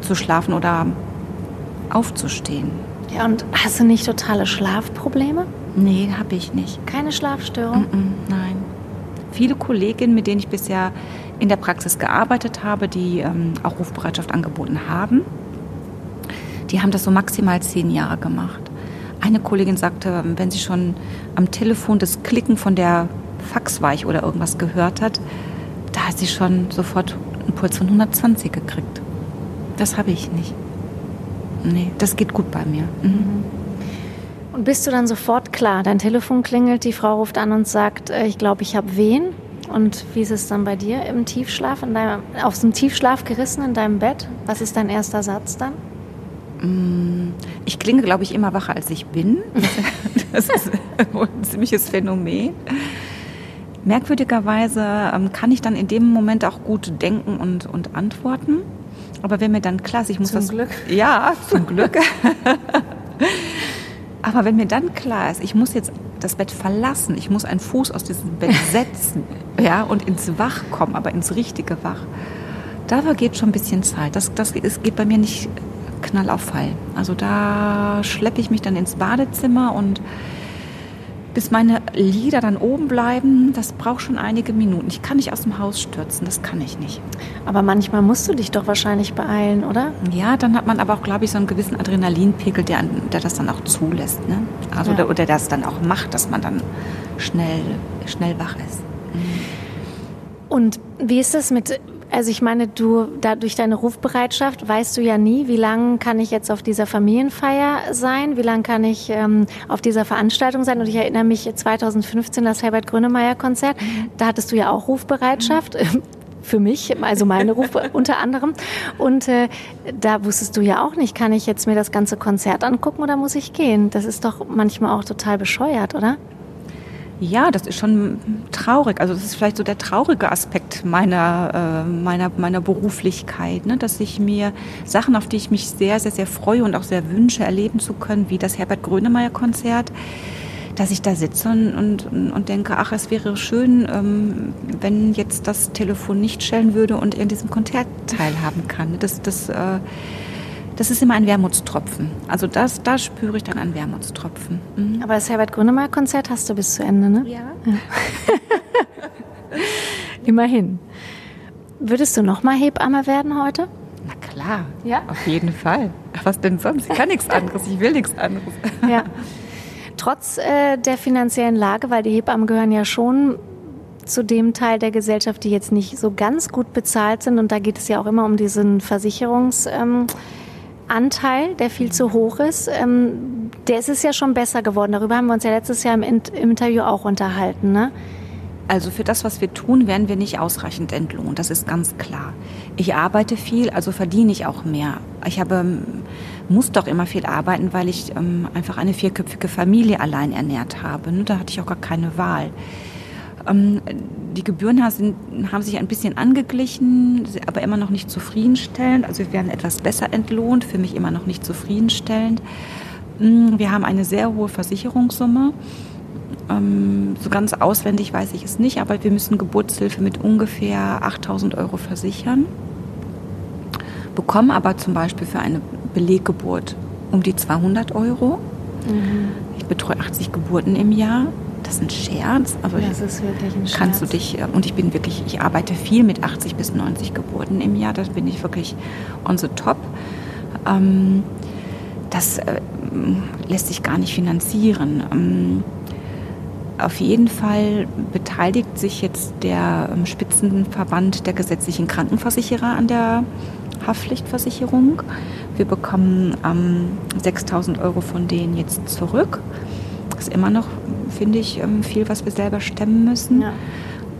zu schlafen oder aufzustehen. Ja, und hast du nicht totale Schlafprobleme? Nee, habe ich nicht. Keine Schlafstörung? Mm -mm, nein. Viele Kolleginnen, mit denen ich bisher in der Praxis gearbeitet habe, die ähm, auch Rufbereitschaft angeboten haben, die haben das so maximal zehn Jahre gemacht. Eine Kollegin sagte, wenn sie schon am Telefon das Klicken von der Faxweich oder irgendwas gehört hat, da hat sie schon sofort einen Puls von 120 gekriegt. Das habe ich nicht. Nee, das geht gut bei mir. Mhm. Und bist du dann sofort klar? Dein Telefon klingelt, die Frau ruft an und sagt, äh, ich glaube, ich habe wen? Und wie ist es dann bei dir im Tiefschlaf, in deinem, auf dem Tiefschlaf gerissen in deinem Bett? Was ist dein erster Satz dann? Mm, ich klinge, glaube ich, immer wacher, als ich bin. (laughs) Das ist ein ziemliches Phänomen. Merkwürdigerweise ähm, kann ich dann in dem Moment auch gut denken und, und antworten. Aber wenn mir dann klar ist, ich muss zum das. Glück. (laughs) Ja, zum Glück. (laughs) Aber wenn mir dann klar ist, ich muss jetzt das Bett verlassen, ich muss einen Fuß aus diesem Bett (laughs) setzen ja, und ins Wach kommen, aber ins richtige Wach, da vergeht schon ein bisschen Zeit. Das, das es geht bei mir nicht knall auf Fall. Also da schleppe ich mich dann ins Badezimmer und bis meine Lieder dann oben bleiben, das braucht schon einige Minuten. Ich kann nicht aus dem Haus stürzen, das kann ich nicht. Aber manchmal musst du dich doch wahrscheinlich beeilen, oder? Ja, dann hat man aber auch, glaube ich, so einen gewissen Adrenalinpegel, der, der das dann auch zulässt. Ne? Also Ja. der, oder das dann auch macht, dass man dann schnell, schnell wach ist. Und wie ist das mit, also ich meine, du, da durch deine Rufbereitschaft weißt du ja nie, wie lange kann ich jetzt auf dieser Familienfeier sein, wie lange kann ich ähm, auf dieser Veranstaltung sein. Und ich erinnere mich 2015 das Herbert Grönemeyer Konzert, da hattest du ja auch Rufbereitschaft. (laughs) Für mich, also meine Ruf (laughs) unter anderem. Und äh, da wusstest du ja auch nicht, kann ich jetzt mir das ganze Konzert angucken oder muss ich gehen? Das ist doch manchmal auch total bescheuert, oder? Ja, das ist schon traurig. Also das ist vielleicht so der traurige Aspekt meiner, äh, meiner, meiner Beruflichkeit, ne? dass ich mir Sachen, auf die ich mich sehr, sehr, sehr freue und auch sehr wünsche, erleben zu können, wie das Herbert Grönemeyer-Konzert, dass ich da sitze und, und, und denke, ach, es wäre schön, ähm, wenn jetzt das Telefon nicht schellen würde und in diesem Konzert teilhaben kann. Das, das, äh, das ist immer ein Wermutstropfen. Also das, da spüre ich dann einen Wermutstropfen. Mhm. Aber das Herbert Grönemeyer Konzert hast du bis zu Ende, ne? Ja. (laughs) Immerhin. Würdest du noch mal Hebamme werden heute? Na klar, Ja? auf jeden Fall. Was denn sonst? Ich kann nichts anderes, ich will nichts anderes. (laughs) Ja. Trotz äh, der finanziellen Lage, weil die Hebammen gehören ja schon zu dem Teil der Gesellschaft, die jetzt nicht so ganz gut bezahlt sind. Und da geht es ja auch immer um diesen Versicherungsanteil, ähm, Anteil, der viel zu hoch ist. Ähm, der ist es ja schon besser geworden. Darüber haben wir uns ja letztes Jahr im, Int- im Interview auch unterhalten. Ne? Also für das, was wir tun, werden wir nicht ausreichend entlohnt. Das ist ganz klar. Ich arbeite viel, also verdiene ich auch mehr. Ich habe, ähm, muss doch immer viel arbeiten, weil ich ähm, einfach eine vierköpfige Familie allein ernährt habe. Da hatte ich auch gar keine Wahl. Ähm, die Gebühren haben sich ein bisschen angeglichen, aber immer noch nicht zufriedenstellend. Also wir werden etwas besser entlohnt, für mich immer noch nicht zufriedenstellend. Mm, Wir haben eine sehr hohe Versicherungssumme. Ähm, so ganz auswendig weiß ich es nicht, aber wir müssen Geburtshilfe mit ungefähr 8000 Euro versichern. Bekommen aber zum Beispiel für eine Beleggeburt um die 200 Euro. Ich betreue 80 Geburten im Jahr. Das ist ein Scherz. Also Das ist wirklich ein kannst du Scherz. dich, äh, und ich bin wirklich, ich arbeite viel mit 80 bis 90 Geburten im Jahr, da bin ich wirklich on the top. Ähm, das äh, lässt sich gar nicht finanzieren. Ähm, auf jeden Fall beteiligt sich jetzt der ähm, Spitzenverband der gesetzlichen Krankenversicherer an der Haftpflichtversicherung. Wir bekommen ähm, 6000 Euro von denen jetzt zurück. Das ist immer noch, finde ich, ähm, viel, was wir selber stemmen müssen. Ja.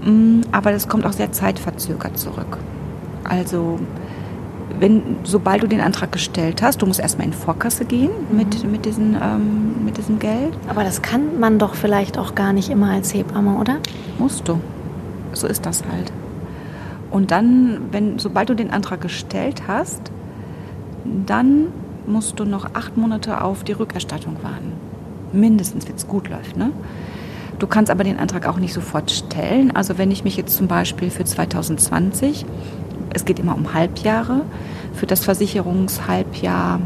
Mm, Aber das kommt auch sehr zeitverzögert zurück. Also, wenn, sobald du den Antrag gestellt hast, du musst erstmal in Vorkasse gehen mit, mit, diesen, ähm, mit diesem Geld. Aber das kann man doch vielleicht auch gar nicht immer als Hebamme, oder? Musst du. So ist das halt. Und dann, wenn, sobald du den Antrag gestellt hast, dann musst du noch acht Monate auf die Rückerstattung warten. Mindestens, wenn es gut läuft. Ne? Du kannst aber den Antrag auch nicht sofort stellen. Also wenn ich mich jetzt zum Beispiel für 2020, es geht immer um Halbjahre, für das Versicherungshalbjahr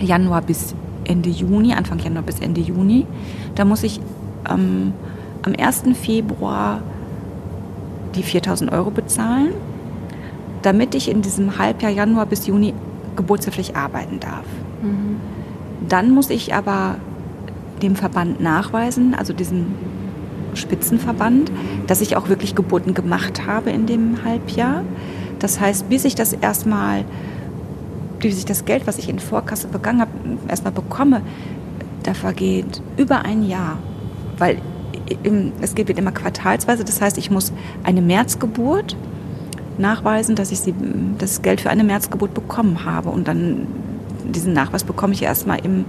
Januar bis Ende Juni, Anfang Januar bis Ende Juni, da muss ich ähm, am 1. Februar die 4000 Euro bezahlen, damit ich in diesem Halbjahr Januar bis Juni geburtshilflich arbeiten darf. Dann muss ich aber dem Verband nachweisen, also diesem Spitzenverband, dass ich auch wirklich Geburten gemacht habe in dem Halbjahr. Das heißt, bis ich das erstmal, bis ich das Geld, was ich in Vorkasse begangen habe, erstmal bekomme, da vergeht über ein Jahr, weil es geht immer quartalsweise. Das heißt, ich muss eine Märzgeburt nachweisen, dass ich sie, das Geld für eine Märzgeburt bekommen habe. Und dann diesen Nachweis bekomme ich erstmal im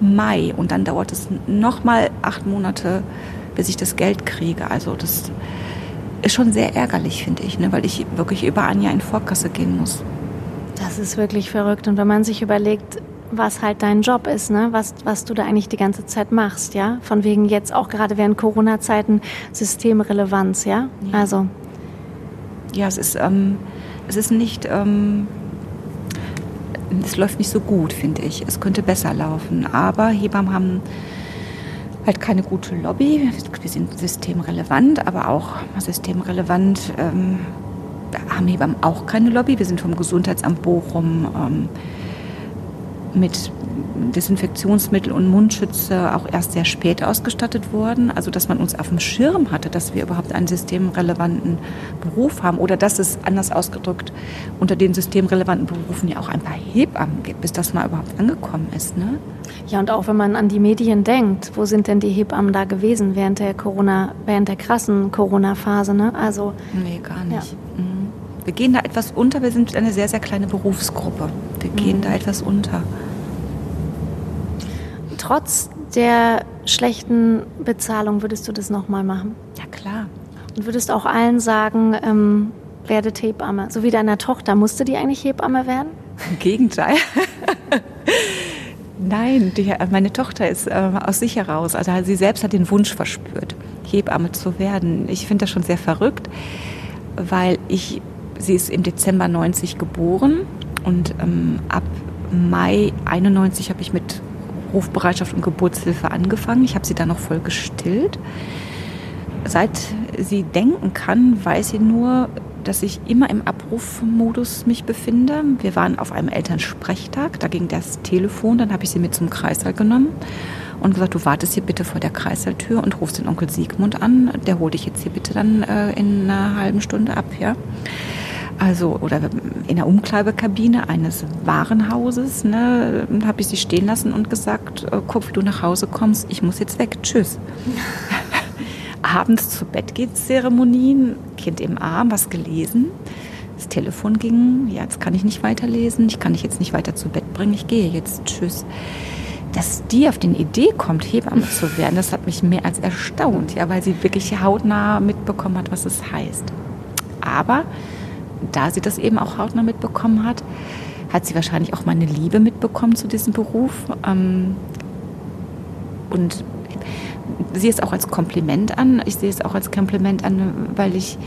Mai. Und dann dauert es nochmal acht Monate, bis ich das Geld kriege. Also das ist schon sehr ärgerlich, finde ich, ne? weil ich wirklich über ein Jahr in Vorkasse gehen muss. Das ist wirklich verrückt. Und wenn man sich überlegt, was halt dein Job ist, ne? was, was du da eigentlich die ganze Zeit machst, ja. Von wegen jetzt auch gerade während Corona-Zeiten Systemrelevanz, ja. ja. Also. Ja, es ist, ähm, es ist nicht, ähm, es läuft nicht so gut, finde ich. Es könnte besser laufen. Aber Hebammen haben halt keine gute Lobby. Wir sind systemrelevant, aber auch systemrelevant ähm, haben Hebammen auch keine Lobby. Wir sind vom Gesundheitsamt Bochum ähm, mit Desinfektionsmittel und Mundschütze auch erst sehr spät ausgestattet worden. Also dass man uns auf dem Schirm hatte, dass wir überhaupt einen systemrelevanten Beruf haben oder dass es anders ausgedrückt unter den systemrelevanten Berufen ja auch ein paar Hebammen gibt, bis das mal überhaupt angekommen ist. Ne? Ja, und auch wenn man an die Medien denkt, wo sind denn die Hebammen da gewesen während der Corona, während der krassen Corona-Phase? Ne? Also, nee, gar nicht. Ja. Mhm. Wir gehen da etwas unter. Wir sind eine sehr, sehr kleine Berufsgruppe. Wir gehen mhm. da etwas unter. Trotz der schlechten Bezahlung würdest du das nochmal machen? Ja, klar. Und würdest auch allen sagen, ähm, werdet Hebamme. So wie deiner Tochter. Musste die eigentlich Hebamme werden? Im Gegenteil. (laughs) Nein, die, meine Tochter ist äh, aus sich heraus. Also sie selbst hat den Wunsch verspürt, Hebamme zu werden. Ich finde das schon sehr verrückt, weil ich sie ist im Dezember 90 geboren und ähm, ab Mai 91 habe ich mit Rufbereitschaft und Geburtshilfe angefangen. Ich habe sie dann noch voll gestillt. Seit sie denken kann, weiß sie nur, dass ich immer im Abrufmodus mich befinde. Wir waren auf einem Elternsprechtag, da ging das Telefon, dann habe ich sie mit zum Kreißsaal genommen und gesagt, du wartest hier bitte vor der Kreissaaltür und rufst den Onkel Siegmund an, der holt dich jetzt hier bitte dann äh, in einer halben Stunde ab, ja. Also, oder in der Umkleidekabine eines Warenhauses, ne, habe ich sie stehen lassen und gesagt, äh, guck, wie du nach Hause kommst, ich muss jetzt weg, tschüss. (laughs) Abends zu Bett geht Zeremonien, Kind im Arm, was gelesen. Das Telefon ging, ja, jetzt kann ich nicht weiterlesen, ich kann dich jetzt nicht weiter zu Bett bringen, ich gehe jetzt, tschüss. Dass die auf den Idee kommt, Hebamme zu (laughs) werden, das hat mich mehr als erstaunt, ja, weil sie wirklich hautnah mitbekommen hat, was es heißt. Aber da sie das eben auch hautnah mitbekommen hat, hat sie wahrscheinlich auch meine Liebe mitbekommen zu diesem Beruf. Ähm, und sehe es auch als Kompliment an. Ich sehe es auch als Kompliment an, weil ich,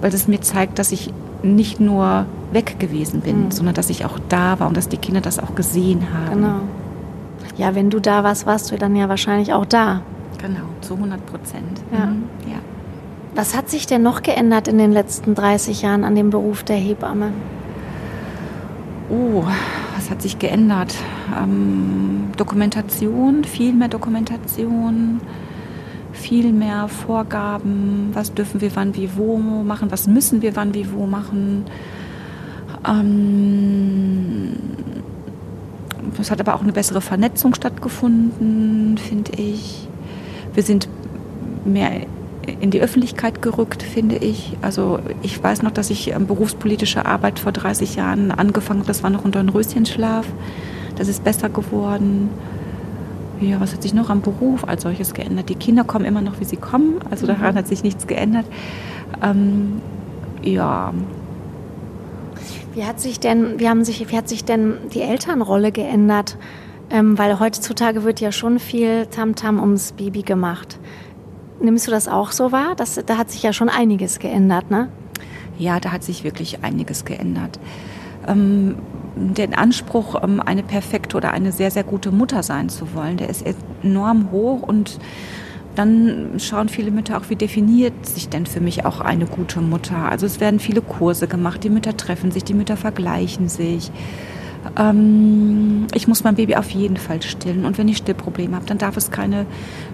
weil es mir zeigt, dass ich nicht nur weg gewesen bin, mhm. sondern dass ich auch da war und dass die Kinder das auch gesehen haben. Genau. Ja, wenn du da warst, warst du dann ja wahrscheinlich auch da. Genau, zu 100 Prozent. Ja. Mhm. Was hat sich denn noch geändert in den letzten 30 Jahren an dem Beruf der Hebamme? Oh, was hat sich geändert? Ähm, Dokumentation, viel mehr Dokumentation, viel mehr Vorgaben. Was dürfen wir wann wie wo machen? Was müssen wir wann wie wo machen? Ähm, es hat aber auch eine bessere Vernetzung stattgefunden, finde ich. Wir sind mehr in die Öffentlichkeit gerückt, finde ich. Also ich weiß noch, dass ich ähm, berufspolitische Arbeit vor 30 Jahren angefangen habe. Das war noch unter einem Röschenschlaf. Das ist besser geworden. Ja, was hat sich noch am Beruf als solches geändert? Die Kinder kommen immer noch, wie sie kommen. Also daran mhm. hat sich nichts geändert. Ähm, ja. Wie hat sich denn, wie haben sich, wie hat sich denn die Elternrolle geändert? Ähm, weil heutzutage wird ja schon viel Tamtam -Tam ums Baby gemacht. Nimmst du das auch so wahr? Das, da hat sich ja schon einiges geändert, ne? Ja, da hat sich wirklich einiges geändert. Ähm, den Anspruch, ähm, eine perfekte oder eine sehr, sehr gute Mutter sein zu wollen, der ist enorm hoch und dann schauen viele Mütter auch, wie definiert sich denn für mich auch eine gute Mutter. Also es werden viele Kurse gemacht, die Mütter treffen sich, die Mütter vergleichen sich. Ähm, ich muss mein Baby auf jeden Fall stillen. Und wenn ich Stillprobleme habe, dann darf es keine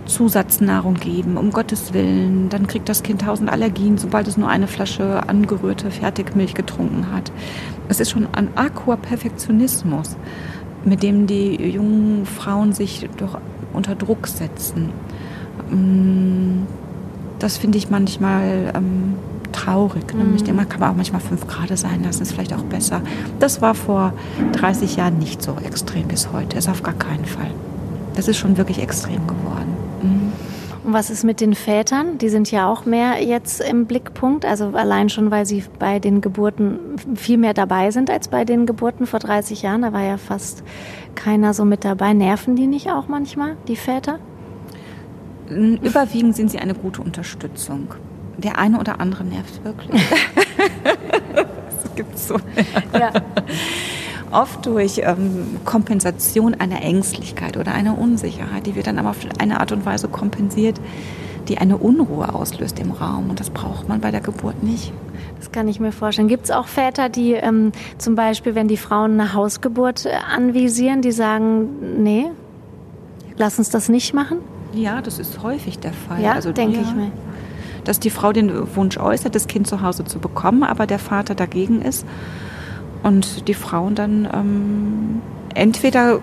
Zusatznahrung geben, um Gottes Willen. Dann kriegt das Kind tausend Allergien, sobald es nur eine Flasche angerührte Fertigmilch getrunken hat. Es ist schon ein Aquaperfektionismus, mit dem die jungen Frauen sich doch unter Druck setzen. Mm, das finde ich manchmal ähm, traurig. Ne? Mhm. Ich denke, man kann auch manchmal fünf Grad sein lassen, ist vielleicht auch besser. Das war vor 30 Jahren nicht so extrem bis heute. Ist auf gar keinen Fall. Das ist schon wirklich extrem geworden. Mhm. Und was ist mit den Vätern? Die sind ja auch mehr jetzt im Blickpunkt. Also allein schon, weil sie bei den Geburten viel mehr dabei sind als bei den Geburten vor 30 Jahren. Da war ja fast keiner so mit dabei. Nerven die nicht auch manchmal, die Väter? Überwiegend sind sie eine gute Unterstützung. Der eine oder andere nervt wirklich. (laughs) das gibt's so. Ja. Oft durch ähm, Kompensation einer Ängstlichkeit oder einer Unsicherheit, die wird dann aber auf eine Art und Weise kompensiert, die eine Unruhe auslöst im Raum. Und das braucht man bei der Geburt nicht. Das kann ich mir vorstellen. Gibt es auch Väter, die ähm, zum Beispiel, wenn die Frauen eine Hausgeburt äh, anvisieren, die sagen, nee, lass uns das nicht machen? Ja, das ist häufig der Fall. Ja, also, denke ja, ich mir. Dass die Frau den Wunsch äußert, das Kind zu Hause zu bekommen, aber der Vater dagegen ist. Und die Frauen dann ähm, entweder,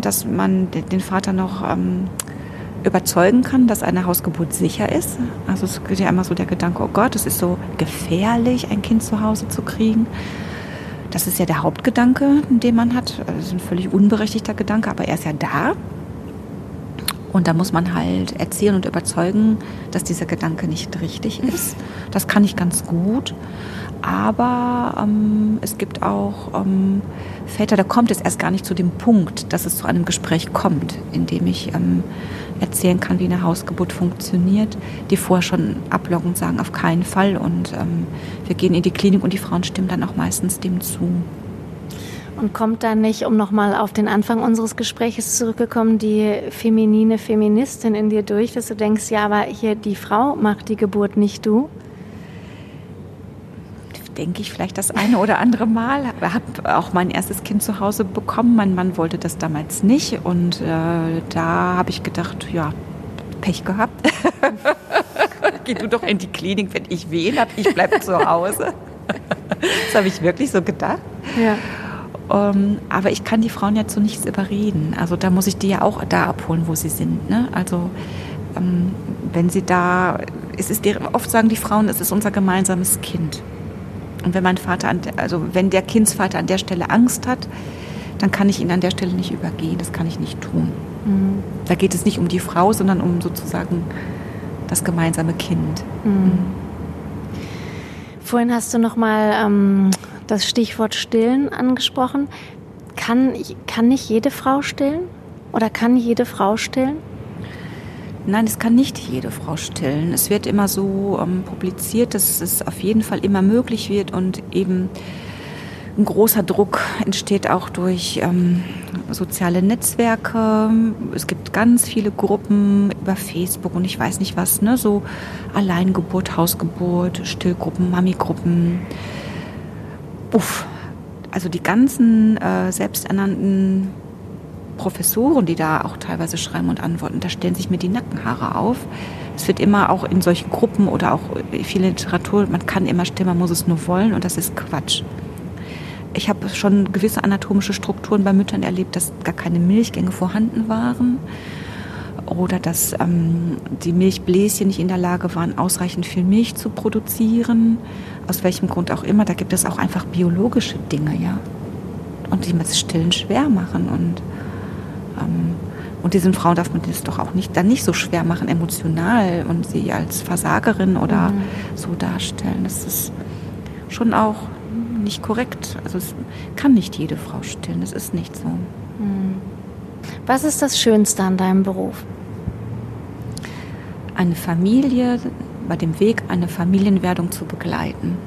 dass man den Vater noch ähm, überzeugen kann, dass eine Hausgeburt sicher ist. Also es geht ja immer so der Gedanke, oh Gott, es ist so gefährlich, ein Kind zu Hause zu kriegen. Das ist ja der Hauptgedanke, den man hat. Also das ist ein völlig unberechtigter Gedanke, aber er ist ja da. Und da muss man halt erzählen und überzeugen, dass dieser Gedanke nicht richtig ist. Das kann ich ganz gut. Aber ähm, es gibt auch ähm, Väter, da kommt es erst gar nicht zu dem Punkt, dass es zu einem Gespräch kommt, in dem ich ähm, erzählen kann, wie eine Hausgeburt funktioniert, die vorher schon abloggen und sagen, auf keinen Fall. Und ähm, wir gehen in die Klinik und die Frauen stimmen dann auch meistens dem zu. Und kommt da nicht, um nochmal auf den Anfang unseres Gesprächs zurückgekommen, die feminine Feministin in dir durch, dass du denkst, ja, aber hier die Frau macht die Geburt, nicht du? denke ich vielleicht das eine oder andere Mal. Ich habe auch mein erstes Kind zu Hause bekommen. Mein Mann wollte das damals nicht. Und äh, da habe ich gedacht, ja, Pech gehabt. (laughs) Geh du doch in die Klinik, wenn ich wehen habe. Ich bleibe zu Hause. (laughs) das habe ich wirklich so gedacht. Ja. Ähm, aber ich kann die Frauen ja zu nichts überreden. Also da muss ich die ja auch da abholen, wo sie sind. Ne? Also ähm, wenn sie da, es ist oft sagen die Frauen, es ist unser gemeinsames Kind. Und wenn mein Vater, an, also wenn der Kindsvater an der Stelle Angst hat, dann kann ich ihn an der Stelle nicht übergehen. Das kann ich nicht tun. Mhm. Da geht es nicht um die Frau, sondern um sozusagen das gemeinsame Kind. Mhm. Mhm. Vorhin hast du noch mal ähm, das Stichwort Stillen angesprochen. Kann, kann nicht jede Frau stillen? Oder kann jede Frau stillen? Nein, es kann nicht jede Frau stillen. Es wird immer so ähm, publiziert, dass es auf jeden Fall immer möglich wird und eben ein großer Druck entsteht auch durch ähm, soziale Netzwerke. Es gibt ganz viele Gruppen über Facebook und ich weiß nicht was, ne? so Alleingeburt, Hausgeburt, Stillgruppen, Mami-Gruppen. Uff, also die ganzen äh, selbsternannten Professoren, die da auch teilweise schreiben und antworten, da stellen sich mir die Nackenhaare auf. Es wird immer auch in solchen Gruppen oder auch viel Literatur, man kann immer stimmen, man muss es nur wollen und das ist Quatsch. Ich habe schon gewisse anatomische Strukturen bei Müttern erlebt, dass gar keine Milchgänge vorhanden waren oder dass ähm, die Milchbläschen nicht in der Lage waren, ausreichend viel Milch zu produzieren. Aus welchem Grund auch immer. Da gibt es auch einfach biologische Dinge, ja. Und die das Stillen schwer machen. Und ähm, und diesen Frauen darf man das doch auch nicht, dann nicht so schwer machen, emotional und sie als Versagerin oder mhm. so darstellen. Das ist schon auch nicht korrekt. Also es kann nicht jede Frau stillen, das ist nicht so. Mhm. Was ist das Schönste an deinem Beruf? Eine Familie, bei dem Weg eine Familienwerdung zu begleiten.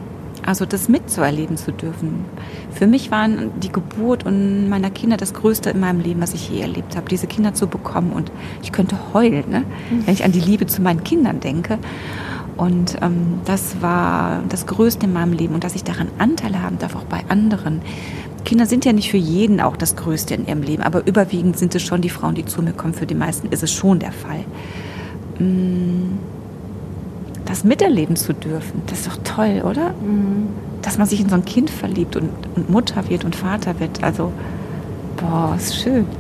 Also das mitzuerleben zu dürfen. Für mich waren die Geburt und meiner Kinder das Größte in meinem Leben, was ich je erlebt habe, diese Kinder zu bekommen. Und ich könnte heulen, ne? wenn ich an die Liebe zu meinen Kindern denke. Und ähm, das war das Größte in meinem Leben und dass ich daran Anteil haben darf, auch bei anderen. Kinder sind ja nicht für jeden auch das Größte in ihrem Leben, aber überwiegend sind es schon die Frauen, die zu mir kommen. Für die meisten ist es schon der Fall. Mmh das miterleben zu dürfen, das ist doch toll, oder? Mhm. Dass man sich in so ein Kind verliebt und, und Mutter wird und Vater wird. Also, boah, ist schön. (laughs)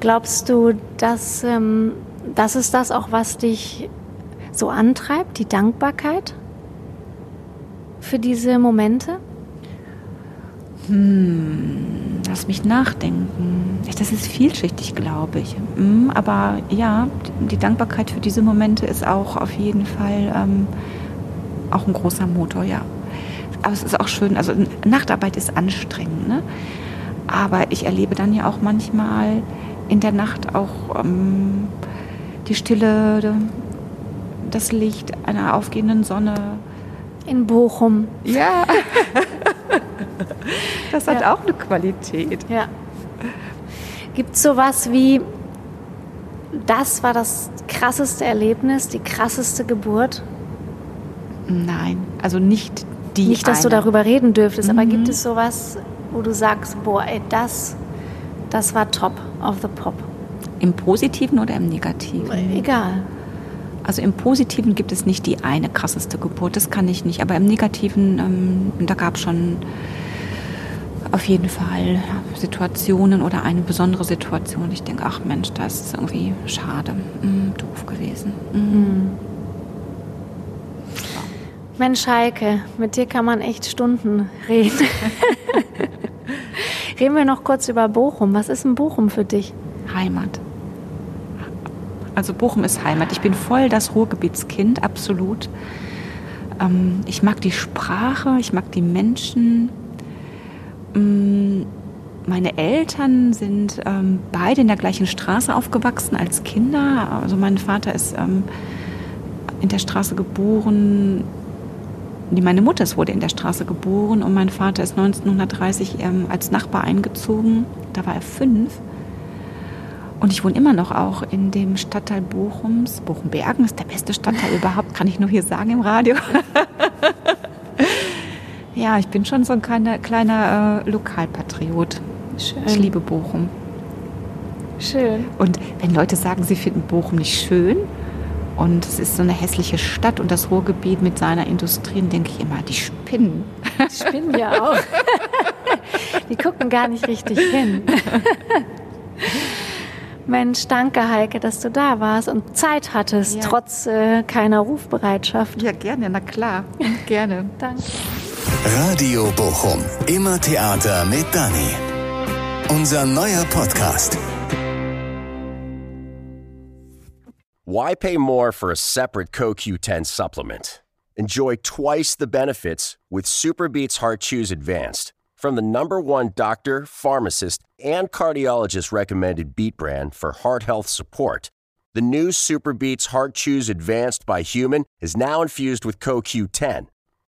Glaubst du, dass ähm, das ist das auch, was dich so antreibt, die Dankbarkeit für diese Momente? Hm, lass mich nachdenken. Das ist vielschichtig, glaube ich. Hm, aber ja, die Dankbarkeit für diese Momente ist auch auf jeden Fall ähm, auch ein großer Motor, ja. Aber es ist auch schön, also Nachtarbeit ist anstrengend, ne? Aber ich erlebe dann ja auch manchmal in der Nacht auch ähm, die Stille, das Licht einer aufgehenden Sonne. In Bochum. Ja. (laughs) das hat ja. auch eine Qualität. Ja. Gibt es sowas wie, das war das krasseste Erlebnis, die krasseste Geburt? Nein, also nicht die. Nicht, dass eine. du darüber reden dürftest, mhm. aber gibt es sowas, wo du sagst, boah, ey, das, das war top of the pop? Im Positiven oder im Negativen? Egal. Also im Positiven gibt es nicht die eine krasseste Geburt, das kann ich nicht. Aber im Negativen, ähm, da gab es schon auf jeden Fall Situationen oder eine besondere Situation. Ich denke, ach Mensch, das ist irgendwie schade, mm, doof gewesen. Mm. Mhm. Mensch, Heike, mit dir kann man echt Stunden reden. (laughs) reden wir noch kurz über Bochum. Was ist ein Bochum für dich? Heimat. Also Bochum ist Heimat. Ich bin voll das Ruhrgebietskind, absolut. Ähm, ich mag die Sprache, ich mag die Menschen. Mm, meine Eltern sind ähm, beide in der gleichen Straße aufgewachsen als Kinder. Also mein Vater ist ähm, in der Straße geboren. Meine Mutter wurde in der Straße geboren und mein Vater ist 1930 als Nachbar eingezogen. Da war er fünf. Und ich wohne immer noch auch in dem Stadtteil Bochums. Bochum-Bergen ist der beste Stadtteil überhaupt, kann ich nur hier sagen im Radio. (laughs) ja, ich bin schon so ein kleiner, kleiner äh, Lokalpatriot. Schön. Ich liebe Bochum. Schön. Und wenn Leute sagen, sie finden Bochum nicht schön und es ist so eine hässliche Stadt und das Ruhrgebiet mit seiner Industrie, dann denke ich immer, die spinnen. Die spinnen ja auch. (laughs) die gucken gar nicht richtig hin. (laughs) Mensch, danke Heike, dass du da warst und Zeit hattest, ja. trotz äh, keiner Rufbereitschaft. Ja, gerne, na klar, gerne. danke. Radio Bochum, immer Theater mit Dani. Unser neuer Podcast. Why pay more for a separate CoQ10 supplement? Enjoy twice the benefits with Superbeats Heart Chews Advanced from the number one doctor, pharmacist, and cardiologist recommended beet brand for heart health support. The new Superbeats Heart Chews Advanced by Human is now infused with CoQ10.